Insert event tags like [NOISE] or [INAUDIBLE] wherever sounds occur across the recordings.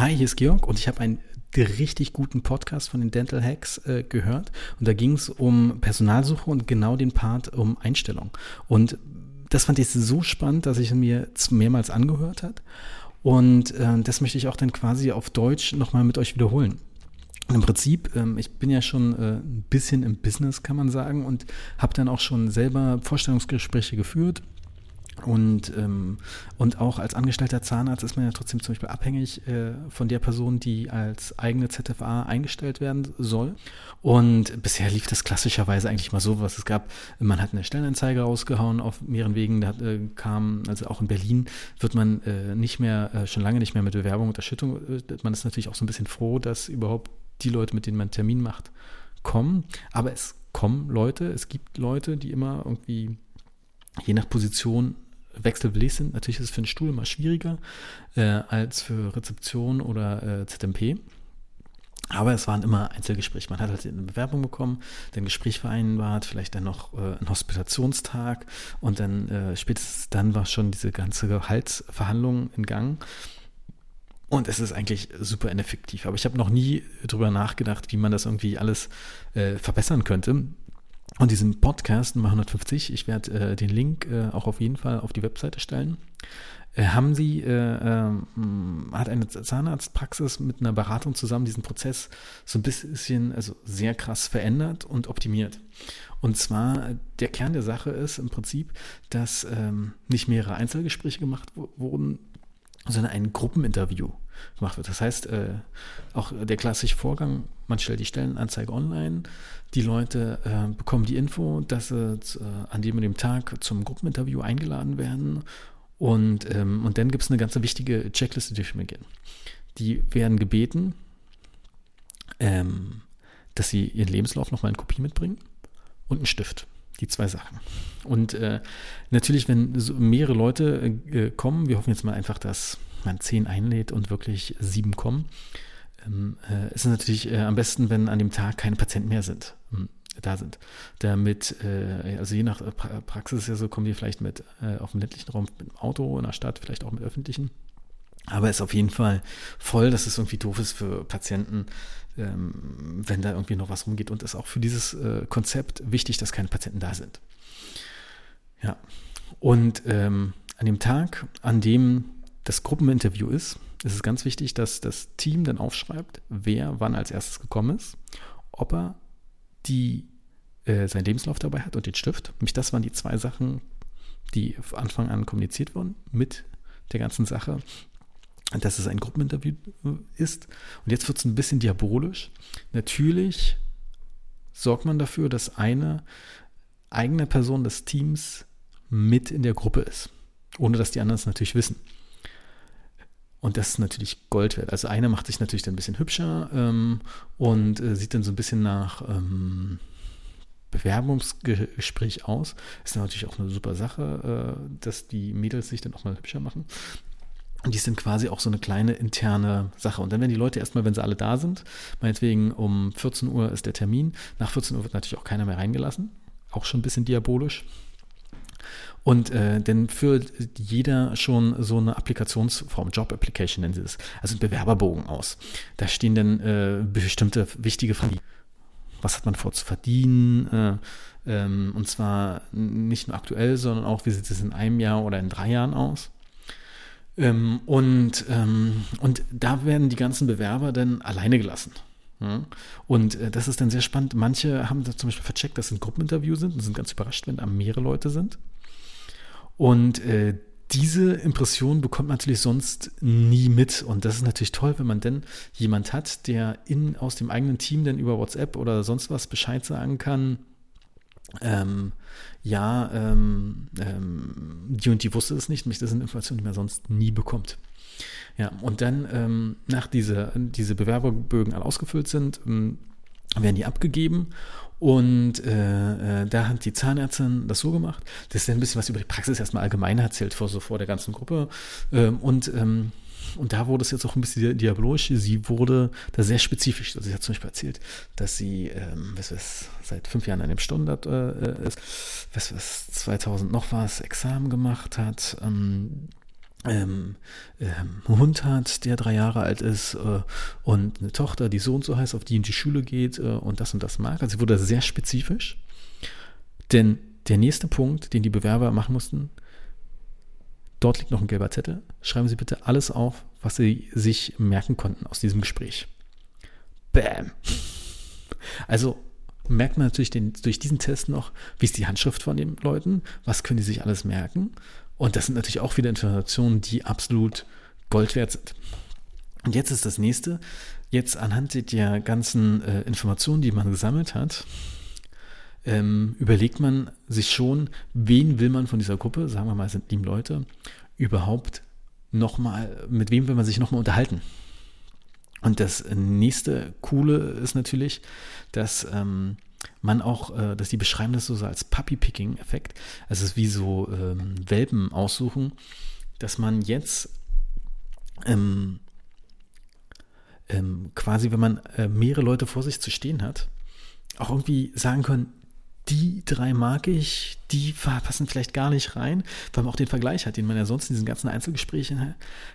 Hi, hier ist Georg und ich habe einen richtig guten Podcast von den Dental Hacks äh, gehört und da ging es um Personalsuche und genau den Part um Einstellung. Und das fand ich so spannend, dass ich mir mehrmals angehört hat und äh, das möchte ich auch dann quasi auf Deutsch nochmal mit euch wiederholen. Im Prinzip, ähm, ich bin ja schon äh, ein bisschen im Business, kann man sagen, und habe dann auch schon selber Vorstellungsgespräche geführt und, ähm, und auch als angestellter Zahnarzt ist man ja trotzdem zum Beispiel abhängig äh, von der Person, die als eigene ZFA eingestellt werden soll. Und bisher lief das klassischerweise eigentlich mal so, was es gab. Man hat eine Stellenanzeige rausgehauen auf mehreren Wegen. Da äh, kam, also auch in Berlin wird man äh, nicht mehr, äh, schon lange nicht mehr mit Bewerbung Unterstützung. Äh, man ist natürlich auch so ein bisschen froh, dass überhaupt die Leute, mit denen man einen Termin macht, kommen. Aber es kommen Leute, es gibt Leute, die immer irgendwie je nach Position wechselwillig sind. Natürlich ist es für einen Stuhl immer schwieriger äh, als für Rezeption oder äh, ZMP. Aber es waren immer Einzelgespräche. Man hat halt eine Bewerbung bekommen, dann Gespräch vereinbart, vielleicht dann noch äh, einen Hospitationstag und dann äh, spätestens dann war schon diese ganze Gehaltsverhandlung in Gang. Und es ist eigentlich super ineffektiv. Aber ich habe noch nie drüber nachgedacht, wie man das irgendwie alles äh, verbessern könnte. Und diesen Podcast Nummer 150, ich werde äh, den Link äh, auch auf jeden Fall auf die Webseite stellen, äh, haben sie, äh, ähm, hat eine Zahnarztpraxis mit einer Beratung zusammen diesen Prozess so ein bisschen, also sehr krass verändert und optimiert. Und zwar, der Kern der Sache ist im Prinzip, dass ähm, nicht mehrere Einzelgespräche gemacht wurden, sondern ein Gruppeninterview gemacht wird. Das heißt, äh, auch der klassische Vorgang, man stellt die Stellenanzeige online, die Leute äh, bekommen die Info, dass sie äh, an dem und dem Tag zum Gruppeninterview eingeladen werden und, ähm, und dann gibt es eine ganz wichtige Checkliste, die wir gehen. Die werden gebeten, ähm, dass sie ihren Lebenslauf nochmal in Kopie mitbringen und einen Stift. Die zwei Sachen. Und äh, natürlich, wenn so mehrere Leute äh, kommen, wir hoffen jetzt mal einfach, dass man zehn einlädt und wirklich sieben kommen, ähm, äh, ist es natürlich äh, am besten, wenn an dem Tag keine Patienten mehr sind, ähm, da sind. Damit, äh, also je nach pra Praxis ja so, kommen die vielleicht mit äh, auf dem ländlichen Raum mit dem Auto, in der Stadt vielleicht auch mit öffentlichen. Aber ist auf jeden Fall voll, dass es irgendwie doof ist für Patienten, ähm, wenn da irgendwie noch was rumgeht. Und ist auch für dieses äh, Konzept wichtig, dass keine Patienten da sind. Ja. Und ähm, an dem Tag, an dem das Gruppeninterview ist, ist es ganz wichtig, dass das Team dann aufschreibt, wer wann als erstes gekommen ist, ob er die, äh, seinen Lebenslauf dabei hat und den Stift. Nämlich das waren die zwei Sachen, die von Anfang an kommuniziert wurden mit der ganzen Sache dass es ein Gruppeninterview ist. Und jetzt wird es ein bisschen diabolisch. Natürlich sorgt man dafür, dass eine eigene Person des Teams mit in der Gruppe ist, ohne dass die anderen es natürlich wissen. Und das ist natürlich Gold wert. Also einer macht sich natürlich dann ein bisschen hübscher ähm, und äh, sieht dann so ein bisschen nach ähm, Bewerbungsgespräch aus. Ist natürlich auch eine super Sache, äh, dass die Mädels sich dann auch mal hübscher machen. Und die sind quasi auch so eine kleine interne Sache. Und dann werden die Leute erstmal, wenn sie alle da sind, meinetwegen um 14 Uhr ist der Termin. Nach 14 Uhr wird natürlich auch keiner mehr reingelassen. Auch schon ein bisschen diabolisch. Und äh, dann führt jeder schon so eine Applikationsform, Job Application nennen sie es, also ein Bewerberbogen aus. Da stehen dann äh, bestimmte wichtige Fragen. Was hat man vor zu verdienen? Äh, ähm, und zwar nicht nur aktuell, sondern auch, wie sieht es in einem Jahr oder in drei Jahren aus? Ähm, und, ähm, und da werden die ganzen Bewerber dann alleine gelassen. Und äh, das ist dann sehr spannend. Manche haben da zum Beispiel vercheckt, dass es ein Gruppeninterview sind und sind ganz überrascht, wenn da mehrere Leute sind. Und äh, diese Impression bekommt man natürlich sonst nie mit. Und das ist natürlich toll, wenn man denn jemand hat, der in, aus dem eigenen Team dann über WhatsApp oder sonst was Bescheid sagen kann, ähm, ja, ähm, ähm, die und die wusste es nicht, nämlich das sind Informationen, die man sonst nie bekommt. Ja, und dann, ähm, nach dieser, diese Bewerberbögen alle ausgefüllt sind, ähm, werden die abgegeben und äh, äh, da hat die Zahnärztin das so gemacht, dass sie ein bisschen was über die Praxis erstmal allgemein erzählt, vor, so vor der ganzen Gruppe. Ähm, und ähm, und da wurde es jetzt auch ein bisschen diabolisch. Sie wurde da sehr spezifisch. Also sie hat zum Beispiel erzählt, dass sie, ähm, was was, seit fünf Jahren an dem Stundert äh, ist, was was 2000 noch was, Examen gemacht hat, ähm, ähm, ähm, Hund hat, der drei Jahre alt ist äh, und eine Tochter, die so und so heißt, auf die in die Schule geht äh, und das und das mag. Also sie wurde sehr spezifisch. Denn der nächste Punkt, den die Bewerber machen mussten, dort liegt noch ein gelber Zettel. Schreiben Sie bitte alles auf, was Sie sich merken konnten aus diesem Gespräch. Bam. Also merkt man natürlich den, durch diesen Test noch, wie ist die Handschrift von den Leuten, was können die sich alles merken. Und das sind natürlich auch wieder Informationen, die absolut Gold wert sind. Und jetzt ist das nächste, jetzt anhand der ganzen äh, Informationen, die man gesammelt hat, ähm, überlegt man sich schon, wen will man von dieser Gruppe, sagen wir mal, sind sieben Leute, überhaupt nochmal, mit wem will man sich nochmal unterhalten? Und das nächste Coole ist natürlich, dass ähm, man auch, äh, dass die beschreiben das so als Puppy-Picking-Effekt. Also es ist wie so ähm, Welpen aussuchen, dass man jetzt ähm, ähm, quasi, wenn man äh, mehrere Leute vor sich zu stehen hat, auch irgendwie sagen können, die drei mag ich, die passen vielleicht gar nicht rein, weil man auch den Vergleich hat, den man ja sonst in diesen ganzen Einzelgesprächen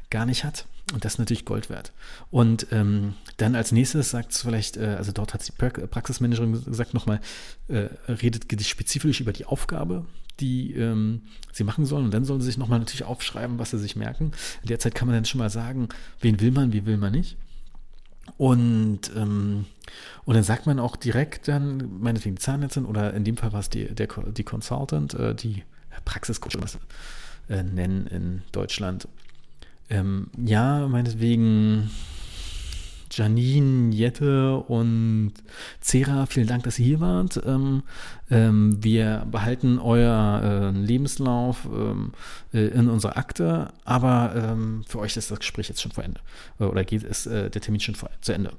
gar nicht hat. Und das ist natürlich Gold wert. Und ähm, dann als nächstes sagt es vielleicht, äh, also dort hat die Praxismanagerin gesagt nochmal, äh, redet spezifisch über die Aufgabe, die ähm, sie machen sollen. Und dann sollen sie sich nochmal natürlich aufschreiben, was sie sich merken. In der Zeit kann man dann schon mal sagen, wen will man, wie will man nicht. Und, ähm, und dann sagt man auch direkt dann, meinetwegen die Zahnärztin oder in dem Fall war es die, der, die Consultant, äh, die Praxiscoach, äh, nennen in Deutschland. Ähm, ja, meinetwegen Janine, Jette und Cera, vielen Dank, dass ihr hier wart. Ähm, ähm, wir behalten euer äh, Lebenslauf ähm, äh, in unserer Akte, aber ähm, für euch ist das Gespräch jetzt schon vor Ende. Äh, oder geht es äh, der Termin schon vor, zu Ende.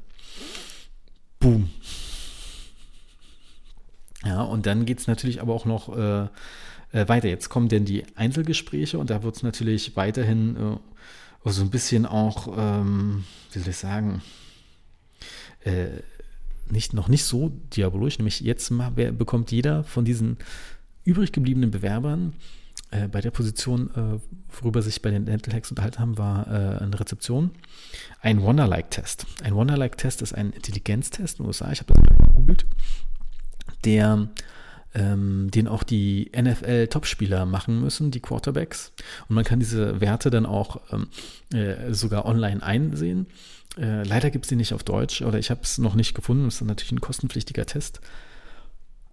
Boom. Ja, und dann geht es natürlich aber auch noch äh, äh, weiter. Jetzt kommen denn die Einzelgespräche und da wird es natürlich weiterhin so ein bisschen auch, ähm, wie soll ich sagen, äh, nicht, noch nicht so diabolisch, nämlich jetzt mal, bekommt jeder von diesen übrig gebliebenen Bewerbern äh, bei der Position, äh, worüber sich bei den Dental Hacks unterhalten haben, war äh, eine Rezeption, ein Wonder-Like-Test. Ein Wonder-Like-Test ist ein Intelligenztest in den USA, ich habe das mal gegoogelt, der ähm, den auch die NFL-Topspieler machen müssen, die Quarterbacks. Und man kann diese Werte dann auch ähm, äh, sogar online einsehen. Äh, leider gibt es die nicht auf Deutsch oder ich habe es noch nicht gefunden. Das ist natürlich ein kostenpflichtiger Test.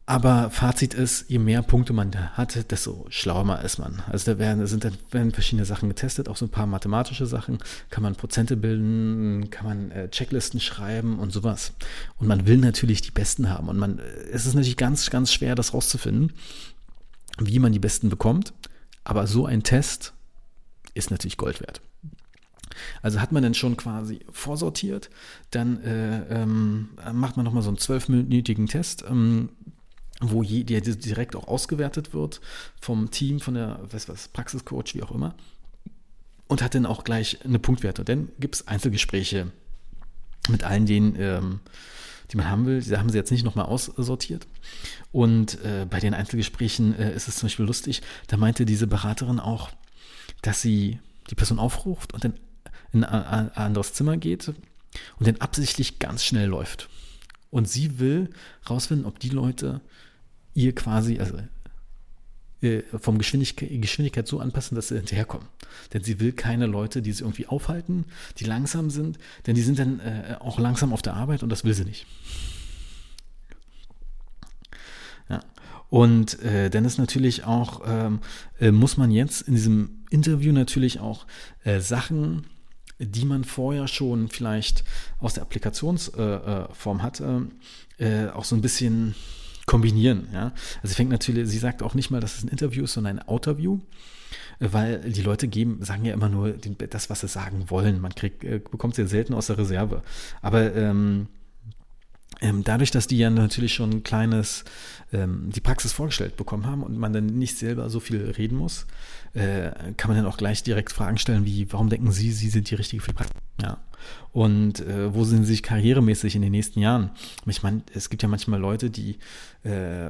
Aber Fazit ist, je mehr Punkte man da hat, desto schlauer ist man. Also da werden, sind werden verschiedene Sachen getestet, auch so ein paar mathematische Sachen. Kann man Prozente bilden, kann man äh, Checklisten schreiben und sowas. Und man will natürlich die Besten haben. Und man, es ist natürlich ganz, ganz schwer, das rauszufinden, wie man die Besten bekommt. Aber so ein Test ist natürlich Gold wert. Also hat man dann schon quasi vorsortiert, dann äh, ähm, macht man nochmal so einen zwölfminütigen Test, ähm, wo je, der direkt auch ausgewertet wird vom Team, von der was, was, Praxiscoach, wie auch immer. Und hat dann auch gleich eine Punktwerte. Dann gibt es Einzelgespräche mit allen denen, ähm, die man haben will. Da haben sie jetzt nicht nochmal aussortiert. Und äh, bei den Einzelgesprächen äh, ist es zum Beispiel lustig, da meinte diese Beraterin auch, dass sie die Person aufruft und dann in ein anderes Zimmer geht und dann absichtlich ganz schnell läuft. Und sie will rausfinden, ob die Leute ihr quasi, also äh, vom Geschwindigkeit, Geschwindigkeit so anpassen, dass sie hinterherkommen. Denn sie will keine Leute, die sie irgendwie aufhalten, die langsam sind, denn die sind dann äh, auch langsam auf der Arbeit und das will sie nicht. Ja. Und äh, dann ist natürlich auch, ähm, äh, muss man jetzt in diesem Interview natürlich auch äh, Sachen, die man vorher schon vielleicht aus der Applikationsform hatte, äh, auch so ein bisschen kombinieren. Ja? Also sie fängt natürlich, sie sagt auch nicht mal, dass es ein Interview ist, sondern ein Outerview, weil die Leute geben, sagen ja immer nur den, das, was sie sagen wollen. Man kriegt, äh, bekommt sehr selten aus der Reserve. Aber ähm, ähm, dadurch, dass die ja natürlich schon ein kleines, ähm, die Praxis vorgestellt bekommen haben und man dann nicht selber so viel reden muss, äh, kann man dann auch gleich direkt Fragen stellen wie, warum denken Sie, Sie sind die richtige für die Praxis? Ja. Und äh, wo sind sie sich karrieremäßig in den nächsten Jahren? Ich meine, es gibt ja manchmal Leute, die äh,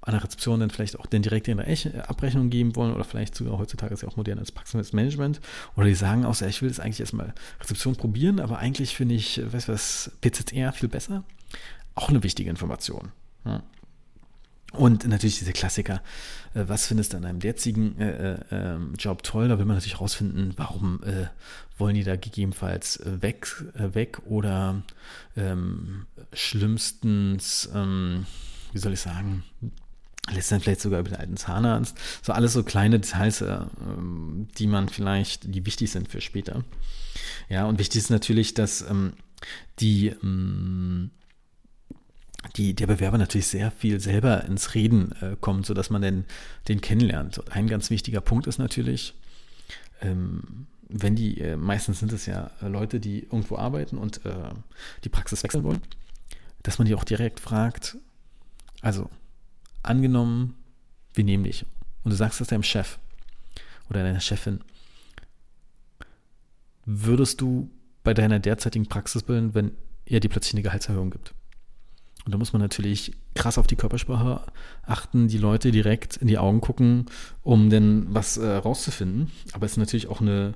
an der Rezeption dann vielleicht auch den direkt ihre Abrechnung geben wollen oder vielleicht sogar heutzutage ist ja auch modern als Praxismanagement oder die sagen auch, ich will das eigentlich erstmal Rezeption probieren, aber eigentlich finde ich, weißt du was, PZR viel besser. Auch eine wichtige Information. Ja. Und natürlich diese Klassiker, äh, was findest du an einem derzigen äh, äh, Job toll? Da will man natürlich rausfinden, warum äh, wollen die da gegebenenfalls äh, weg, äh, weg oder ähm, schlimmstens, ähm, wie soll ich sagen, lässt dann vielleicht sogar über den alten Zahnarzt. So alles so kleine Details, ähm, die man vielleicht, die wichtig sind für später. Ja, und wichtig ist natürlich, dass ähm, die ähm, die, der Bewerber natürlich sehr viel selber ins Reden äh, kommt, sodass man den, den kennenlernt. Ein ganz wichtiger Punkt ist natürlich, ähm, wenn die, äh, meistens sind es ja Leute, die irgendwo arbeiten und äh, die Praxis wechseln wollen, dass man die auch direkt fragt, also angenommen, wir nehmen dich und du sagst das deinem Chef oder deiner Chefin, würdest du bei deiner derzeitigen Praxis bilden, wenn er dir plötzlich eine Gehaltserhöhung gibt? Und da muss man natürlich krass auf die Körpersprache achten, die Leute direkt in die Augen gucken, um denn was äh, rauszufinden. Aber es ist natürlich auch eine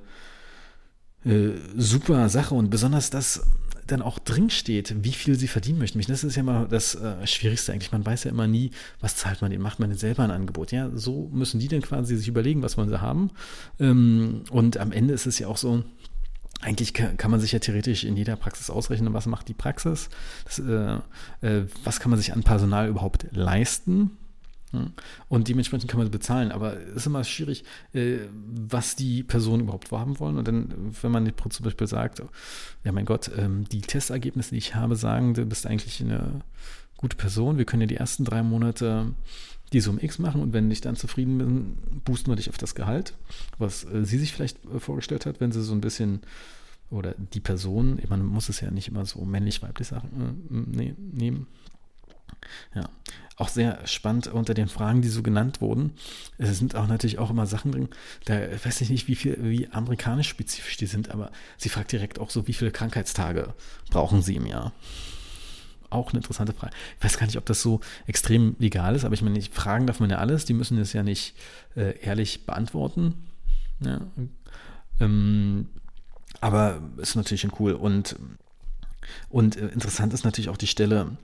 äh, super Sache und besonders das dann auch drin steht, wie viel sie verdienen möchten. Das ist ja immer das äh, Schwierigste eigentlich. Man weiß ja immer nie, was zahlt man denen, macht man denn selber ein Angebot. Ja, so müssen die dann quasi sich überlegen, was wollen sie haben. Ähm, und am Ende ist es ja auch so, eigentlich kann, man sich ja theoretisch in jeder Praxis ausrechnen, was macht die Praxis, das, äh, äh, was kann man sich an Personal überhaupt leisten. Und dementsprechend kann man bezahlen, aber es ist immer schwierig, äh, was die Personen überhaupt vorhaben wollen. Und dann, wenn man zum Beispiel sagt, ja mein Gott, ähm, die Testergebnisse, die ich habe, sagen, du bist eigentlich eine gute Person, wir können ja die ersten drei Monate die Summe X machen und wenn ich dann zufrieden bin, boosten wir dich auf das Gehalt, was äh, sie sich vielleicht äh, vorgestellt hat, wenn sie so ein bisschen oder die Person, man muss es ja nicht immer so männlich-weiblich Sachen äh, ne, nehmen. Ja, auch sehr spannend unter den Fragen, die so genannt wurden. Es sind auch natürlich auch immer Sachen drin, da weiß ich nicht, wie viel, wie amerikanisch spezifisch die sind, aber sie fragt direkt auch so, wie viele Krankheitstage brauchen sie im Jahr? Auch eine interessante Frage. Ich weiß gar nicht, ob das so extrem legal ist, aber ich meine, fragen darf man ja alles, die müssen es ja nicht äh, ehrlich beantworten. Ja. Ähm, aber ist natürlich schon cool. Und, und äh, interessant ist natürlich auch die Stelle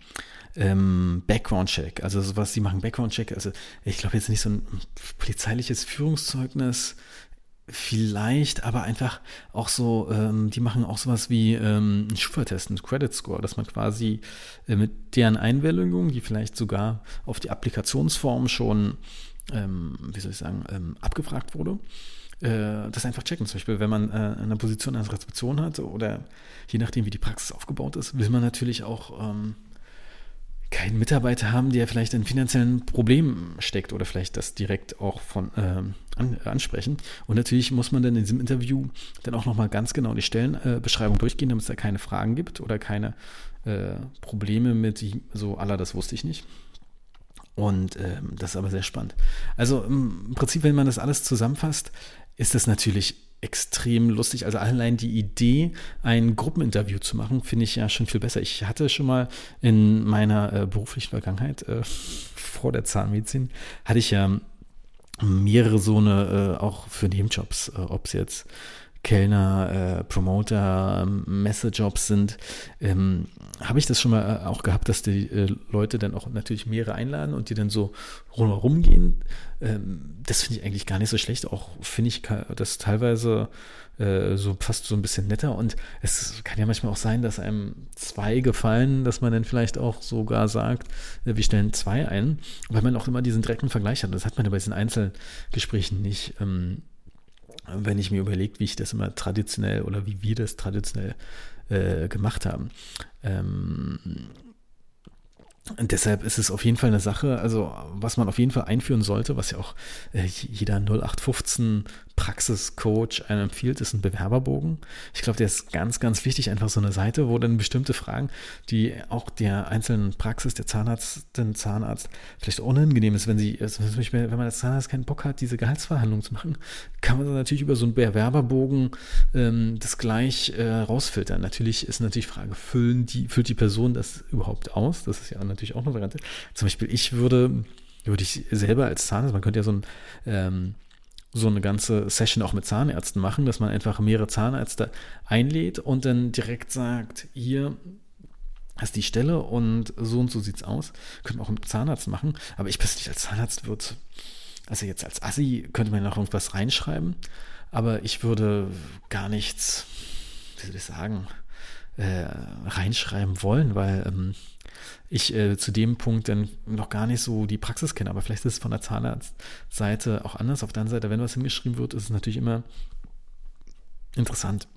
ähm, Background-Check. Also sowas, sie machen Background-Check. Also ich glaube jetzt nicht so ein polizeiliches Führungszeugnis Vielleicht, aber einfach auch so, ähm, die machen auch sowas wie ähm, einen Schufa-Test, einen Credit Score, dass man quasi äh, mit deren Einwilligung, die vielleicht sogar auf die Applikationsform schon, ähm, wie soll ich sagen, ähm, abgefragt wurde, äh, das einfach checken. Zum Beispiel, wenn man äh, eine Position als Rezeption hat oder je nachdem, wie die Praxis aufgebaut ist, will man natürlich auch ähm, keinen Mitarbeiter haben, der vielleicht in finanziellen Problemen steckt oder vielleicht das direkt auch von ähm, an, ansprechen. Und natürlich muss man dann in diesem Interview dann auch nochmal ganz genau die Stellenbeschreibung äh, durchgehen, damit es da keine Fragen gibt oder keine äh, Probleme mit so aller, das wusste ich nicht. Und ähm, das ist aber sehr spannend. Also im Prinzip, wenn man das alles zusammenfasst, ist das natürlich extrem lustig. Also allein die Idee, ein Gruppeninterview zu machen, finde ich ja schon viel besser. Ich hatte schon mal in meiner äh, beruflichen Vergangenheit äh, [LAUGHS] vor der Zahnmedizin, hatte ich ja mehrere so eine, äh, auch für Nebenjobs, äh, ob es jetzt Kellner, äh, Promoter, Messejobs sind, ähm, habe ich das schon mal äh, auch gehabt, dass die äh, Leute dann auch natürlich mehrere einladen und die dann so rumgehen. Ähm, das finde ich eigentlich gar nicht so schlecht. Auch finde ich das teilweise äh, so fast so ein bisschen netter. Und es kann ja manchmal auch sein, dass einem zwei gefallen, dass man dann vielleicht auch sogar sagt, äh, wir stellen zwei ein, weil man auch immer diesen direkten Vergleich hat. Das hat man ja bei diesen Einzelgesprächen nicht. Ähm, wenn ich mir überlege, wie ich das immer traditionell oder wie wir das traditionell äh, gemacht haben. Ähm, und deshalb ist es auf jeden Fall eine Sache, also was man auf jeden Fall einführen sollte, was ja auch äh, jeder 0815 Praxiscoach einem empfiehlt, ist ein Bewerberbogen. Ich glaube, der ist ganz, ganz wichtig. Einfach so eine Seite, wo dann bestimmte Fragen, die auch der einzelnen Praxis, der Zahnarzt, den Zahnarzt vielleicht unangenehm ist, wenn sie, also wenn man als Zahnarzt keinen Bock hat, diese Gehaltsverhandlungen zu machen, kann man natürlich über so einen Bewerberbogen ähm, das gleich äh, rausfiltern. Natürlich ist natürlich die Frage, füllen die, füllt die Person das überhaupt aus? Das ist ja natürlich auch eine Variante. Zum Beispiel, ich würde würde ich selber als Zahnarzt, man könnte ja so, ein, ähm, so eine ganze Session auch mit Zahnärzten machen, dass man einfach mehrere Zahnärzte einlädt und dann direkt sagt, hier ist die Stelle und so und so sieht es aus. Könnte man auch mit Zahnarzt machen, aber ich persönlich als Zahnarzt würde, also jetzt als Assi könnte man noch irgendwas reinschreiben, aber ich würde gar nichts, wie soll ich sagen, äh, reinschreiben wollen, weil ähm, ich äh, zu dem Punkt dann noch gar nicht so die Praxis kenne. Aber vielleicht ist es von der Zahnarztseite auch anders. Auf der anderen Seite, wenn was hingeschrieben wird, ist es natürlich immer interessant.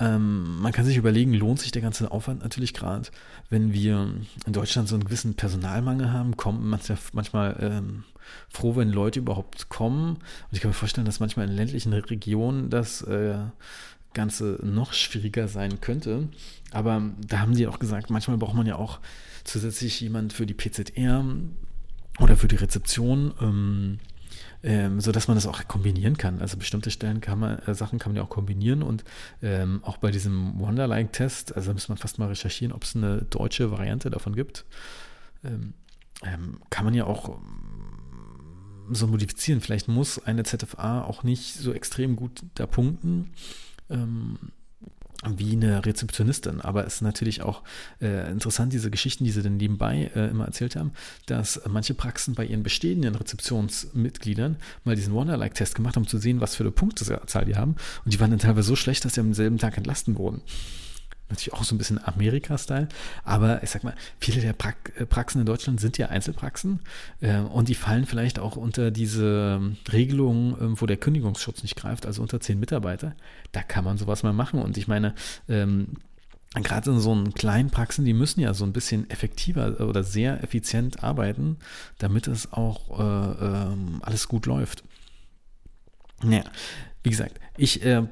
Ähm, man kann sich überlegen, lohnt sich der ganze Aufwand natürlich gerade, wenn wir in Deutschland so einen gewissen Personalmangel haben, kommt man ja manchmal ähm, froh, wenn Leute überhaupt kommen. Und ich kann mir vorstellen, dass manchmal in ländlichen Regionen das äh, Ganze noch schwieriger sein könnte. Aber da haben die auch gesagt, manchmal braucht man ja auch zusätzlich jemand für die PZR oder für die Rezeption, ähm, ähm, so dass man das auch kombinieren kann. Also bestimmte Stellen kann man, äh, Sachen kann man ja auch kombinieren und ähm, auch bei diesem Wonderlike-Test, also muss man fast mal recherchieren, ob es eine deutsche Variante davon gibt, ähm, ähm kann man ja auch ähm, so modifizieren. Vielleicht muss eine ZFA auch nicht so extrem gut da punkten ähm, wie eine Rezeptionistin. Aber es ist natürlich auch äh, interessant, diese Geschichten, die sie dann nebenbei äh, immer erzählt haben, dass manche Praxen bei ihren bestehenden Rezeptionsmitgliedern mal diesen Wonderlike-Test gemacht haben, um zu sehen, was für eine Punktezahl die haben. Und die waren dann teilweise so schlecht, dass sie am selben Tag entlasten wurden natürlich auch so ein bisschen Amerika-Style, aber ich sag mal, viele der pra äh, Praxen in Deutschland sind ja Einzelpraxen äh, und die fallen vielleicht auch unter diese ähm, Regelung, äh, wo der Kündigungsschutz nicht greift, also unter zehn Mitarbeiter. Da kann man sowas mal machen und ich meine, ähm, gerade in so einen kleinen Praxen, die müssen ja so ein bisschen effektiver oder sehr effizient arbeiten, damit es auch äh, ähm, alles gut läuft. Ja, wie gesagt, ich äh,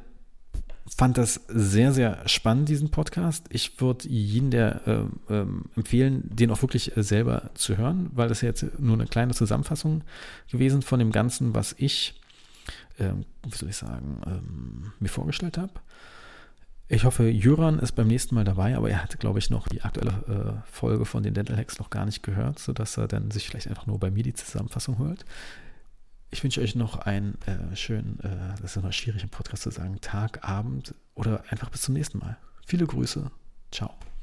fand das sehr, sehr spannend, diesen Podcast. Ich würde jeden der äh, empfehlen, den auch wirklich äh, selber zu hören, weil das ja jetzt nur eine kleine Zusammenfassung gewesen von dem Ganzen, was ich, ähm, wie soll ich sagen, ähm, mir vorgestellt habe. Ich hoffe, Jöran ist beim nächsten Mal dabei, aber er hat, glaube ich, noch die aktuelle äh, Folge von den Dental Hacks noch gar nicht gehört, sodass er dann sich vielleicht einfach nur bei mir die Zusammenfassung hört. Ich wünsche euch noch einen äh, schönen, äh, das ist immer schwierig im Podcast zu sagen, Tag, Abend oder einfach bis zum nächsten Mal. Viele Grüße. Ciao.